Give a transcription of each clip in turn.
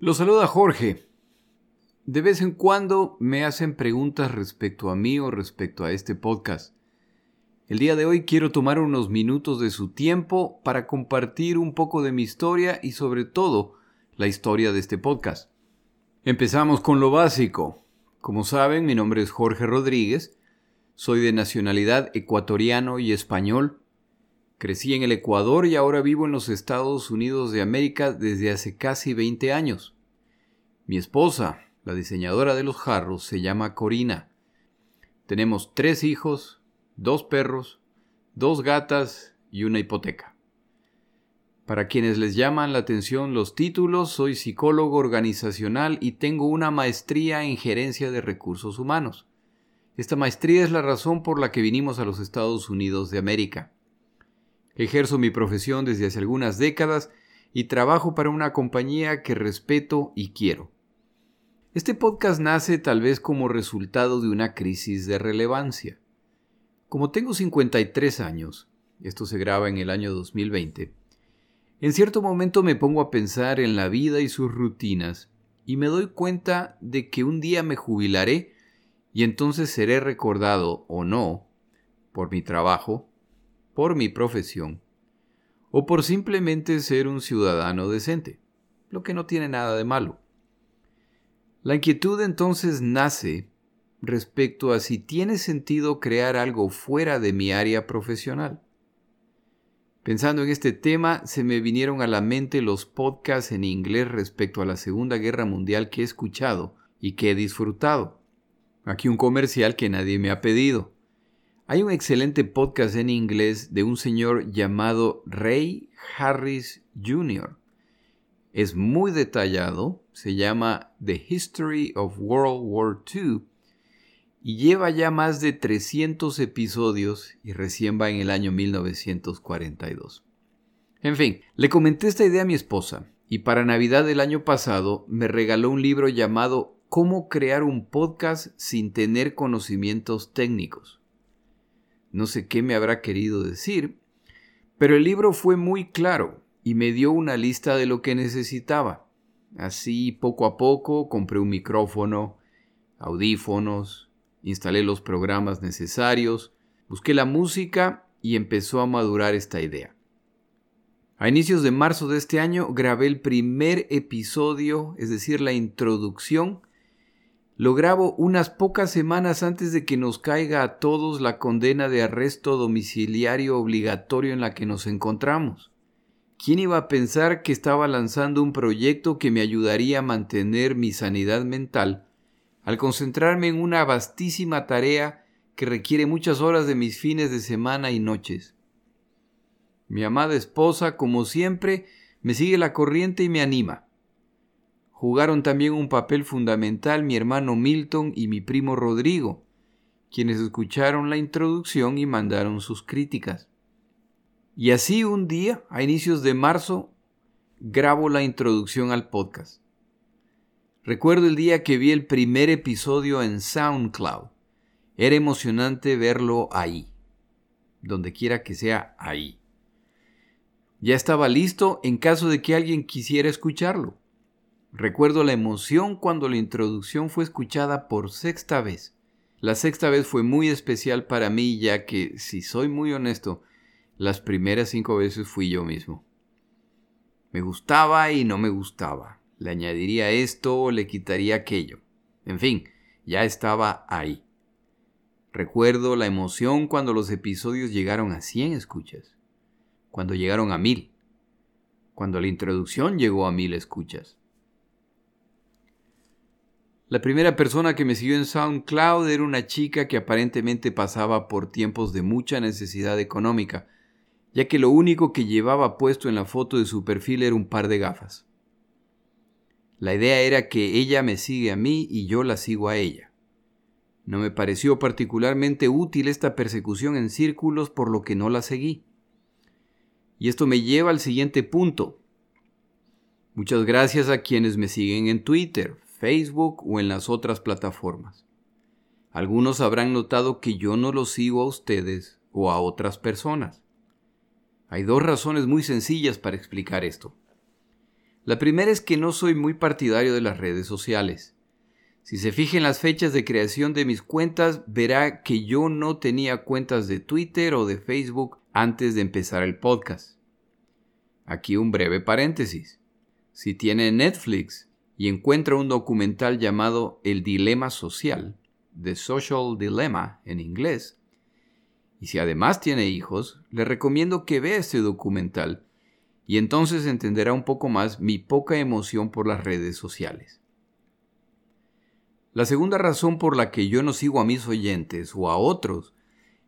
Lo saluda Jorge. De vez en cuando me hacen preguntas respecto a mí o respecto a este podcast. El día de hoy quiero tomar unos minutos de su tiempo para compartir un poco de mi historia y sobre todo la historia de este podcast. Empezamos con lo básico. Como saben, mi nombre es Jorge Rodríguez, soy de nacionalidad ecuatoriano y español. Crecí en el Ecuador y ahora vivo en los Estados Unidos de América desde hace casi 20 años. Mi esposa, la diseñadora de los jarros, se llama Corina. Tenemos tres hijos, dos perros, dos gatas y una hipoteca. Para quienes les llaman la atención los títulos, soy psicólogo organizacional y tengo una maestría en gerencia de recursos humanos. Esta maestría es la razón por la que vinimos a los Estados Unidos de América. Ejerzo mi profesión desde hace algunas décadas y trabajo para una compañía que respeto y quiero. Este podcast nace tal vez como resultado de una crisis de relevancia. Como tengo 53 años, esto se graba en el año 2020, en cierto momento me pongo a pensar en la vida y sus rutinas y me doy cuenta de que un día me jubilaré y entonces seré recordado o no por mi trabajo por mi profesión o por simplemente ser un ciudadano decente, lo que no tiene nada de malo. La inquietud entonces nace respecto a si tiene sentido crear algo fuera de mi área profesional. Pensando en este tema, se me vinieron a la mente los podcasts en inglés respecto a la Segunda Guerra Mundial que he escuchado y que he disfrutado. Aquí un comercial que nadie me ha pedido. Hay un excelente podcast en inglés de un señor llamado Ray Harris Jr. Es muy detallado, se llama The History of World War II y lleva ya más de 300 episodios y recién va en el año 1942. En fin, le comenté esta idea a mi esposa y para Navidad del año pasado me regaló un libro llamado Cómo crear un podcast sin tener conocimientos técnicos. No sé qué me habrá querido decir, pero el libro fue muy claro y me dio una lista de lo que necesitaba. Así, poco a poco, compré un micrófono, audífonos, instalé los programas necesarios, busqué la música y empezó a madurar esta idea. A inicios de marzo de este año grabé el primer episodio, es decir, la introducción lo grabo unas pocas semanas antes de que nos caiga a todos la condena de arresto domiciliario obligatorio en la que nos encontramos. ¿Quién iba a pensar que estaba lanzando un proyecto que me ayudaría a mantener mi sanidad mental al concentrarme en una vastísima tarea que requiere muchas horas de mis fines de semana y noches? Mi amada esposa, como siempre, me sigue la corriente y me anima. Jugaron también un papel fundamental mi hermano Milton y mi primo Rodrigo, quienes escucharon la introducción y mandaron sus críticas. Y así un día, a inicios de marzo, grabo la introducción al podcast. Recuerdo el día que vi el primer episodio en SoundCloud. Era emocionante verlo ahí, donde quiera que sea ahí. Ya estaba listo en caso de que alguien quisiera escucharlo. Recuerdo la emoción cuando la introducción fue escuchada por sexta vez. La sexta vez fue muy especial para mí ya que, si soy muy honesto, las primeras cinco veces fui yo mismo. Me gustaba y no me gustaba. Le añadiría esto o le quitaría aquello. En fin, ya estaba ahí. Recuerdo la emoción cuando los episodios llegaron a 100 escuchas, cuando llegaron a mil, cuando la introducción llegó a mil escuchas. La primera persona que me siguió en SoundCloud era una chica que aparentemente pasaba por tiempos de mucha necesidad económica, ya que lo único que llevaba puesto en la foto de su perfil era un par de gafas. La idea era que ella me sigue a mí y yo la sigo a ella. No me pareció particularmente útil esta persecución en círculos por lo que no la seguí. Y esto me lleva al siguiente punto. Muchas gracias a quienes me siguen en Twitter, Facebook o en las otras plataformas. Algunos habrán notado que yo no los sigo a ustedes o a otras personas. Hay dos razones muy sencillas para explicar esto. La primera es que no soy muy partidario de las redes sociales. Si se fija en las fechas de creación de mis cuentas, verá que yo no tenía cuentas de Twitter o de Facebook antes de empezar el podcast. Aquí un breve paréntesis. Si tiene Netflix y encuentra un documental llamado El Dilema Social, The Social Dilemma en inglés, y si además tiene hijos, le recomiendo que vea este documental y entonces entenderá un poco más mi poca emoción por las redes sociales. La segunda razón por la que yo no sigo a mis oyentes o a otros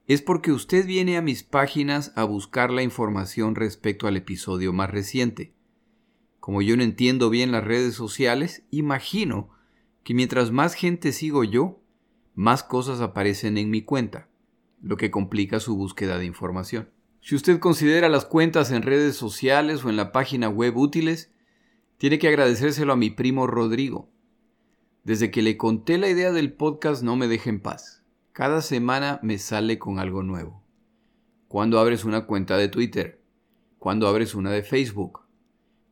es porque usted viene a mis páginas a buscar la información respecto al episodio más reciente. Como yo no entiendo bien las redes sociales, imagino que mientras más gente sigo yo, más cosas aparecen en mi cuenta, lo que complica su búsqueda de información. Si usted considera las cuentas en redes sociales o en la página web útiles, tiene que agradecérselo a mi primo Rodrigo, desde que le conté la idea del podcast no me deja en paz. Cada semana me sale con algo nuevo. ¿Cuándo abres una cuenta de Twitter? ¿Cuándo abres una de Facebook?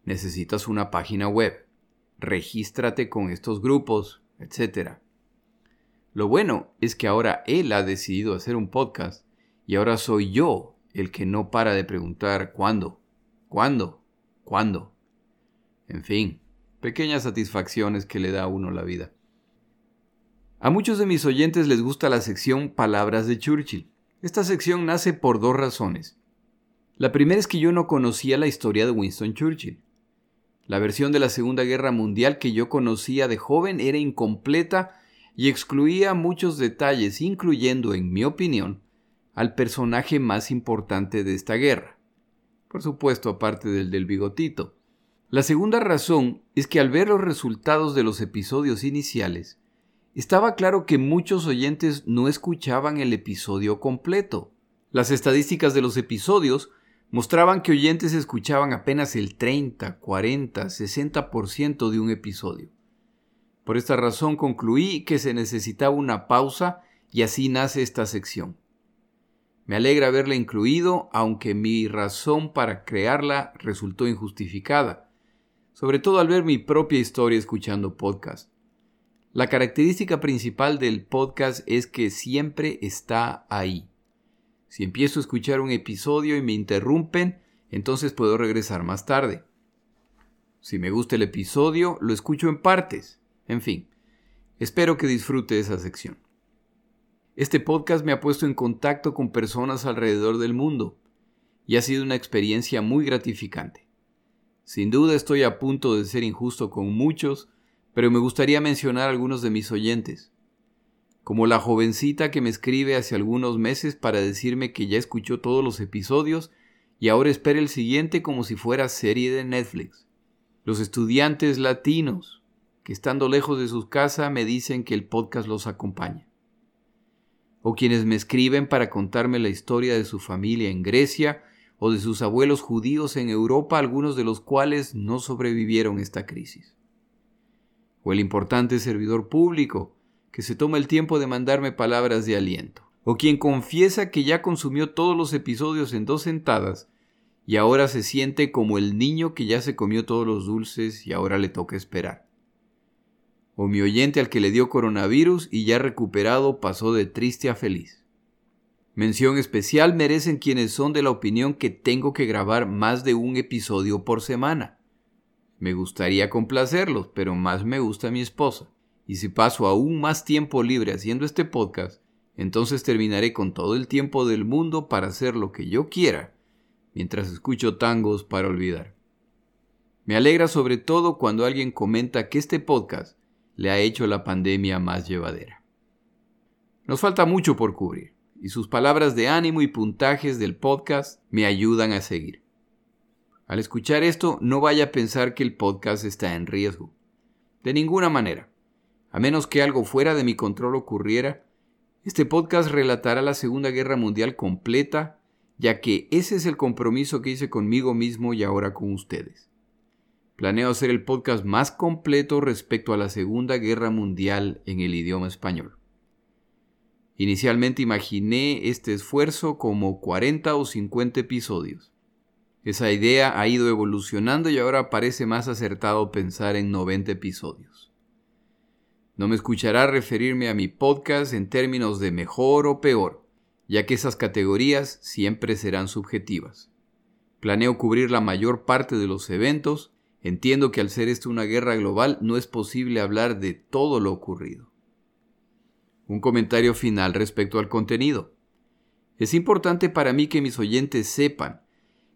Necesitas una página web. Regístrate con estos grupos, etc. Lo bueno es que ahora él ha decidido hacer un podcast y ahora soy yo el que no para de preguntar cuándo, cuándo, cuándo. En fin, pequeñas satisfacciones que le da a uno la vida. A muchos de mis oyentes les gusta la sección Palabras de Churchill. Esta sección nace por dos razones. La primera es que yo no conocía la historia de Winston Churchill. La versión de la Segunda Guerra Mundial que yo conocía de joven era incompleta y excluía muchos detalles, incluyendo, en mi opinión, al personaje más importante de esta guerra. Por supuesto, aparte del del bigotito. La segunda razón es que al ver los resultados de los episodios iniciales, estaba claro que muchos oyentes no escuchaban el episodio completo. Las estadísticas de los episodios mostraban que oyentes escuchaban apenas el 30, 40, 60% de un episodio. Por esta razón concluí que se necesitaba una pausa y así nace esta sección. Me alegra haberla incluido, aunque mi razón para crearla resultó injustificada sobre todo al ver mi propia historia escuchando podcast. La característica principal del podcast es que siempre está ahí. Si empiezo a escuchar un episodio y me interrumpen, entonces puedo regresar más tarde. Si me gusta el episodio, lo escucho en partes. En fin, espero que disfrute esa sección. Este podcast me ha puesto en contacto con personas alrededor del mundo y ha sido una experiencia muy gratificante. Sin duda estoy a punto de ser injusto con muchos, pero me gustaría mencionar algunos de mis oyentes. Como la jovencita que me escribe hace algunos meses para decirme que ya escuchó todos los episodios y ahora espera el siguiente como si fuera serie de Netflix. Los estudiantes latinos que estando lejos de sus casas me dicen que el podcast los acompaña. O quienes me escriben para contarme la historia de su familia en Grecia o de sus abuelos judíos en Europa, algunos de los cuales no sobrevivieron esta crisis. O el importante servidor público, que se toma el tiempo de mandarme palabras de aliento. O quien confiesa que ya consumió todos los episodios en dos sentadas y ahora se siente como el niño que ya se comió todos los dulces y ahora le toca esperar. O mi oyente al que le dio coronavirus y ya recuperado pasó de triste a feliz. Mención especial merecen quienes son de la opinión que tengo que grabar más de un episodio por semana. Me gustaría complacerlos, pero más me gusta mi esposa. Y si paso aún más tiempo libre haciendo este podcast, entonces terminaré con todo el tiempo del mundo para hacer lo que yo quiera, mientras escucho tangos para olvidar. Me alegra sobre todo cuando alguien comenta que este podcast le ha hecho la pandemia más llevadera. Nos falta mucho por cubrir y sus palabras de ánimo y puntajes del podcast me ayudan a seguir. Al escuchar esto, no vaya a pensar que el podcast está en riesgo. De ninguna manera. A menos que algo fuera de mi control ocurriera, este podcast relatará la Segunda Guerra Mundial completa, ya que ese es el compromiso que hice conmigo mismo y ahora con ustedes. Planeo hacer el podcast más completo respecto a la Segunda Guerra Mundial en el idioma español. Inicialmente imaginé este esfuerzo como 40 o 50 episodios. Esa idea ha ido evolucionando y ahora parece más acertado pensar en 90 episodios. No me escuchará referirme a mi podcast en términos de mejor o peor, ya que esas categorías siempre serán subjetivas. Planeo cubrir la mayor parte de los eventos, entiendo que al ser esto una guerra global no es posible hablar de todo lo ocurrido. Un comentario final respecto al contenido. Es importante para mí que mis oyentes sepan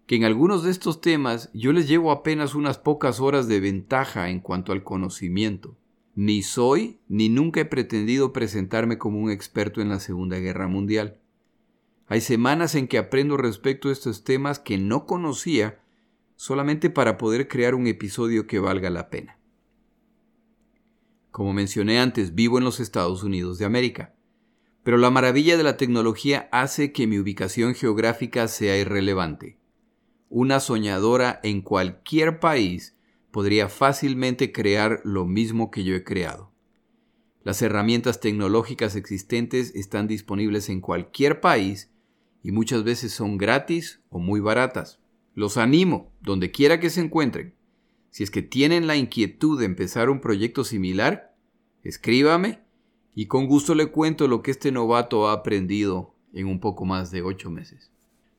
que en algunos de estos temas yo les llevo apenas unas pocas horas de ventaja en cuanto al conocimiento. Ni soy ni nunca he pretendido presentarme como un experto en la Segunda Guerra Mundial. Hay semanas en que aprendo respecto a estos temas que no conocía solamente para poder crear un episodio que valga la pena. Como mencioné antes, vivo en los Estados Unidos de América, pero la maravilla de la tecnología hace que mi ubicación geográfica sea irrelevante. Una soñadora en cualquier país podría fácilmente crear lo mismo que yo he creado. Las herramientas tecnológicas existentes están disponibles en cualquier país y muchas veces son gratis o muy baratas. Los animo, donde quiera que se encuentren. Si es que tienen la inquietud de empezar un proyecto similar, escríbame y con gusto le cuento lo que este novato ha aprendido en un poco más de ocho meses.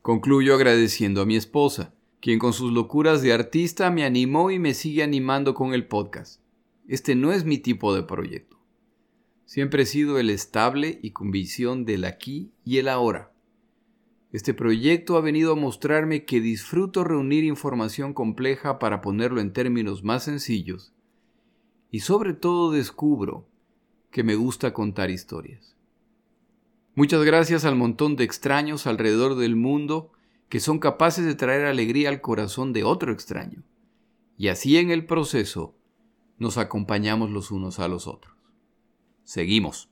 Concluyo agradeciendo a mi esposa, quien con sus locuras de artista me animó y me sigue animando con el podcast. Este no es mi tipo de proyecto. Siempre he sido el estable y con visión del aquí y el ahora. Este proyecto ha venido a mostrarme que disfruto reunir información compleja para ponerlo en términos más sencillos y sobre todo descubro que me gusta contar historias. Muchas gracias al montón de extraños alrededor del mundo que son capaces de traer alegría al corazón de otro extraño. Y así en el proceso nos acompañamos los unos a los otros. Seguimos.